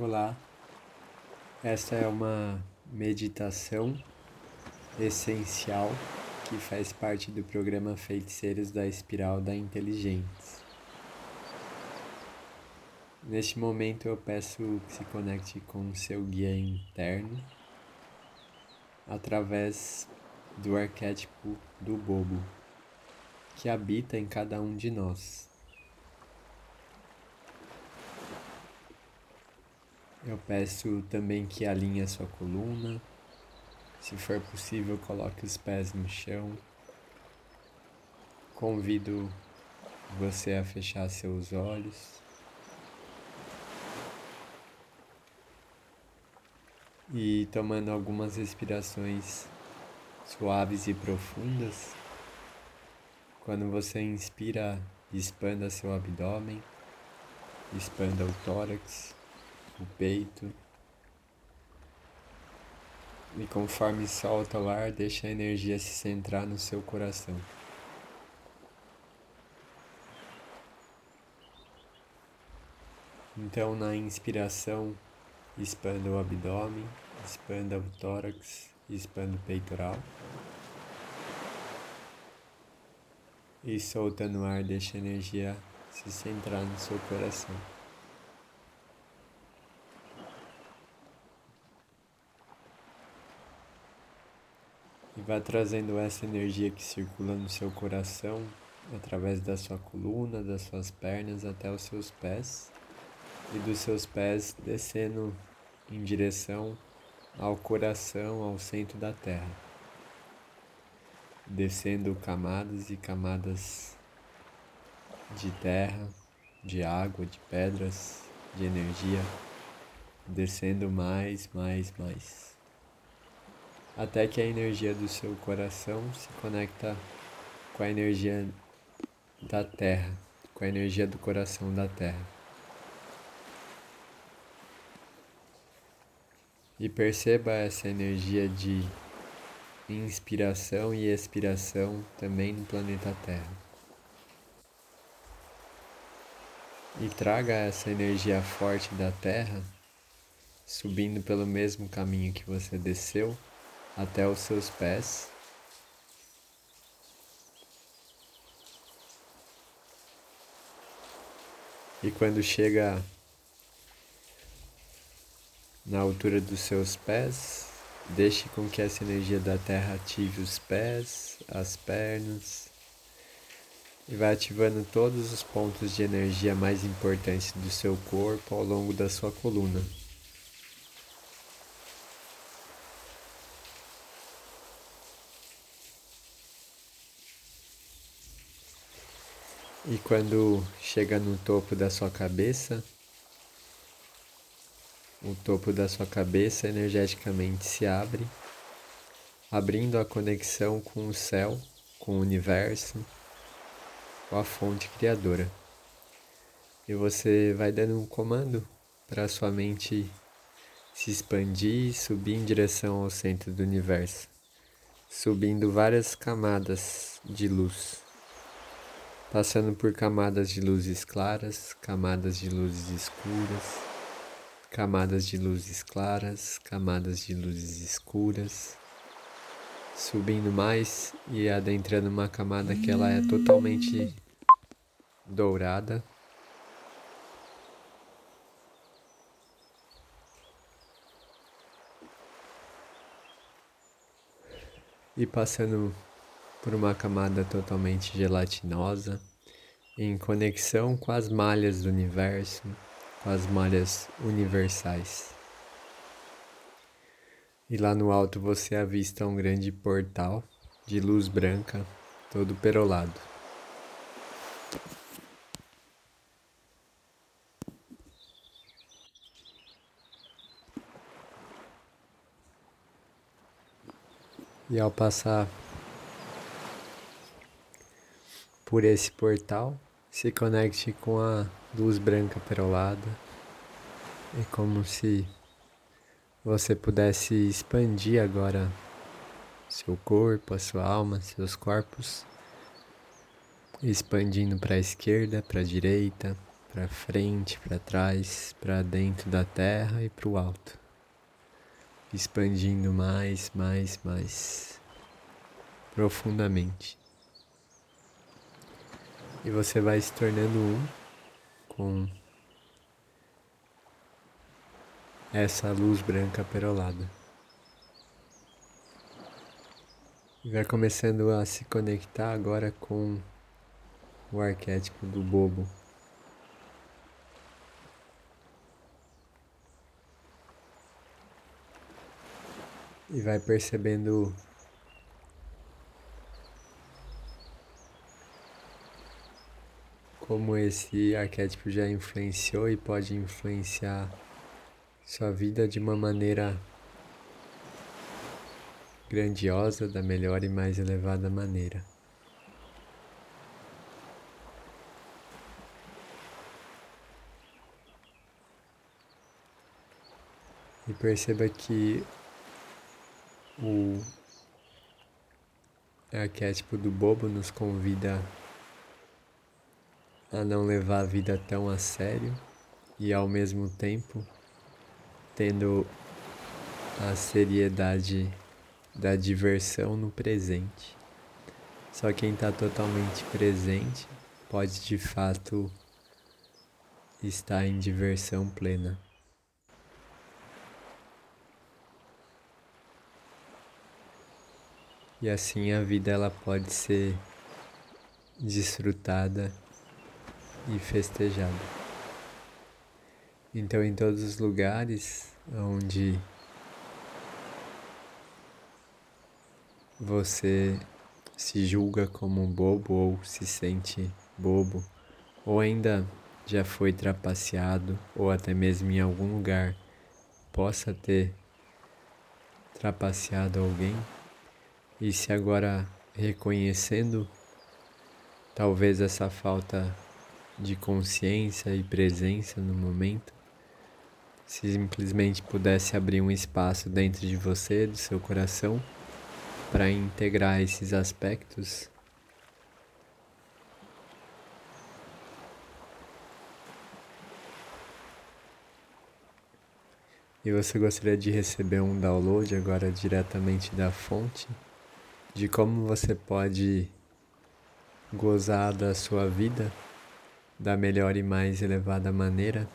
Olá, esta é uma meditação essencial que faz parte do programa Feiticeiros da Espiral da Inteligência. Neste momento eu peço que se conecte com seu guia interno através do arquétipo do bobo que habita em cada um de nós. Eu peço também que alinhe a sua coluna. Se for possível, coloque os pés no chão. Convido você a fechar seus olhos. E tomando algumas respirações suaves e profundas. Quando você inspira, expanda seu abdômen, expanda o tórax o peito. E conforme solta o ar, deixa a energia se centrar no seu coração. Então, na inspiração, expanda o abdômen, expanda o tórax, expanda o peitoral. E soltando o ar, deixa a energia se centrar no seu coração. Vá trazendo essa energia que circula no seu coração através da sua coluna, das suas pernas até os seus pés e dos seus pés descendo em direção ao coração, ao centro da Terra, descendo camadas e camadas de terra, de água, de pedras, de energia, descendo mais, mais, mais até que a energia do seu coração se conecta com a energia da terra, com a energia do coração da terra. E perceba essa energia de inspiração e expiração também no planeta Terra. E traga essa energia forte da Terra, subindo pelo mesmo caminho que você desceu até os seus pés. E quando chega na altura dos seus pés, deixe com que essa energia da terra ative os pés, as pernas e vai ativando todos os pontos de energia mais importantes do seu corpo ao longo da sua coluna. E quando chega no topo da sua cabeça, o topo da sua cabeça energeticamente se abre, abrindo a conexão com o céu, com o universo, com a fonte criadora. E você vai dando um comando para a sua mente se expandir e subir em direção ao centro do universo, subindo várias camadas de luz passando por camadas de luzes claras, camadas de luzes escuras, camadas de luzes claras, camadas de luzes escuras, subindo mais e adentrando uma camada que ela é totalmente dourada. E passando por uma camada totalmente gelatinosa, em conexão com as malhas do universo, com as malhas universais. E lá no alto você avista um grande portal de luz branca, todo perolado. E ao passar por esse portal, se conecte com a luz branca perolada. É como se você pudesse expandir agora seu corpo, a sua alma, seus corpos, expandindo para a esquerda, para a direita, para frente, para trás, para dentro da terra e para o alto, expandindo mais, mais, mais profundamente. E você vai se tornando um com essa luz branca perolada. E vai começando a se conectar agora com o arquétipo do bobo. E vai percebendo como esse arquétipo já influenciou e pode influenciar sua vida de uma maneira grandiosa, da melhor e mais elevada maneira. E perceba que o arquétipo do bobo nos convida a não levar a vida tão a sério e ao mesmo tempo tendo a seriedade da diversão no presente. Só quem está totalmente presente pode de fato estar em diversão plena. E assim a vida ela pode ser desfrutada e festejado. Então, em todos os lugares onde você se julga como um bobo ou se sente bobo, ou ainda já foi trapaceado, ou até mesmo em algum lugar possa ter trapaceado alguém, e se agora reconhecendo talvez essa falta de consciência e presença no momento, se simplesmente pudesse abrir um espaço dentro de você, do seu coração, para integrar esses aspectos. E você gostaria de receber um download agora diretamente da fonte? De como você pode gozar da sua vida da melhor e mais elevada maneira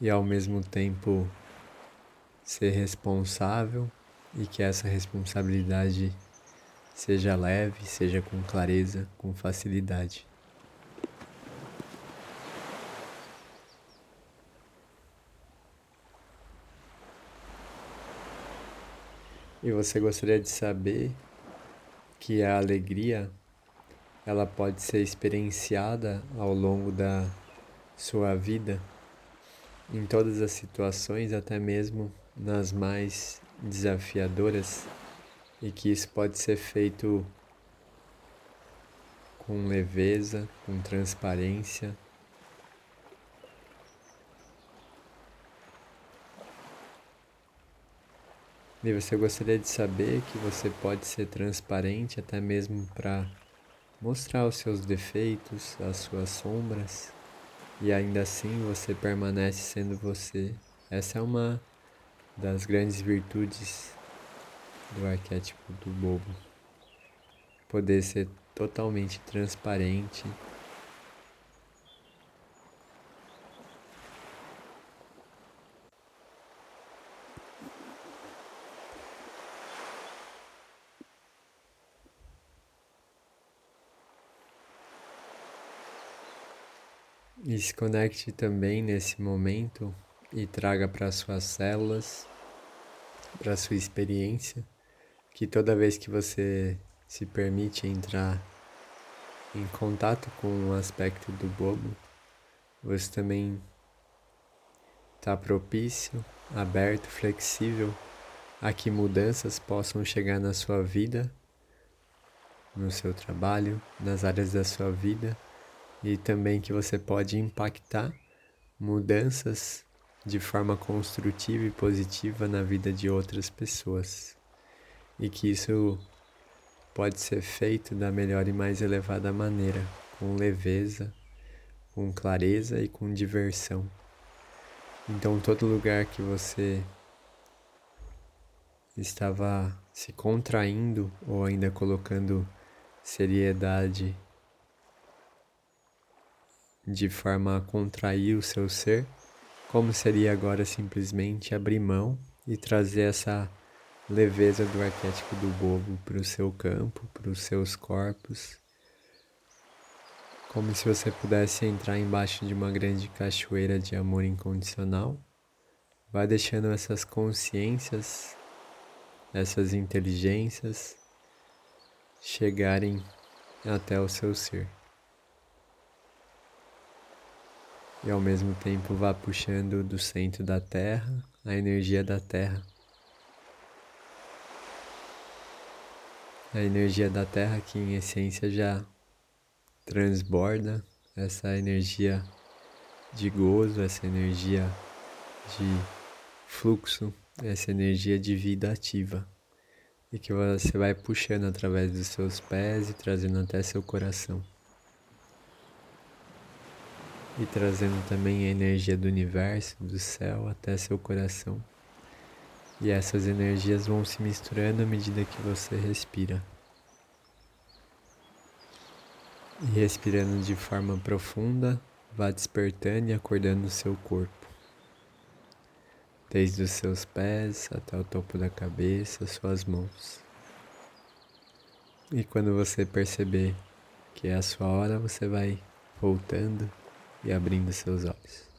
e ao mesmo tempo ser responsável e que essa responsabilidade seja leve, seja com clareza, com facilidade. E você gostaria de saber que a alegria ela pode ser experienciada ao longo da sua vida, em todas as situações, até mesmo nas mais desafiadoras, e que isso pode ser feito com leveza, com transparência. E você gostaria de saber que você pode ser transparente até mesmo para mostrar os seus defeitos, as suas sombras, e ainda assim você permanece sendo você. Essa é uma das grandes virtudes do arquétipo do bobo. Poder ser totalmente transparente E se conecte também nesse momento e traga para suas células, para sua experiência, que toda vez que você se permite entrar em contato com o aspecto do bobo, você também está propício, aberto, flexível a que mudanças possam chegar na sua vida, no seu trabalho, nas áreas da sua vida e também que você pode impactar mudanças de forma construtiva e positiva na vida de outras pessoas. E que isso pode ser feito da melhor e mais elevada maneira, com leveza, com clareza e com diversão. Então, todo lugar que você estava se contraindo ou ainda colocando seriedade de forma a contrair o seu ser, como seria agora simplesmente abrir mão e trazer essa leveza do arquétipo do bobo para o seu campo, para os seus corpos. Como se você pudesse entrar embaixo de uma grande cachoeira de amor incondicional. Vai deixando essas consciências, essas inteligências chegarem até o seu ser. E ao mesmo tempo vá puxando do centro da Terra a energia da Terra. A energia da Terra que em essência já transborda essa energia de gozo, essa energia de fluxo, essa energia de vida ativa e que você vai puxando através dos seus pés e trazendo até seu coração. E trazendo também a energia do universo, do céu até seu coração. E essas energias vão se misturando à medida que você respira. E respirando de forma profunda, vá despertando e acordando o seu corpo. Desde os seus pés até o topo da cabeça, suas mãos. E quando você perceber que é a sua hora, você vai voltando e abrindo seus olhos.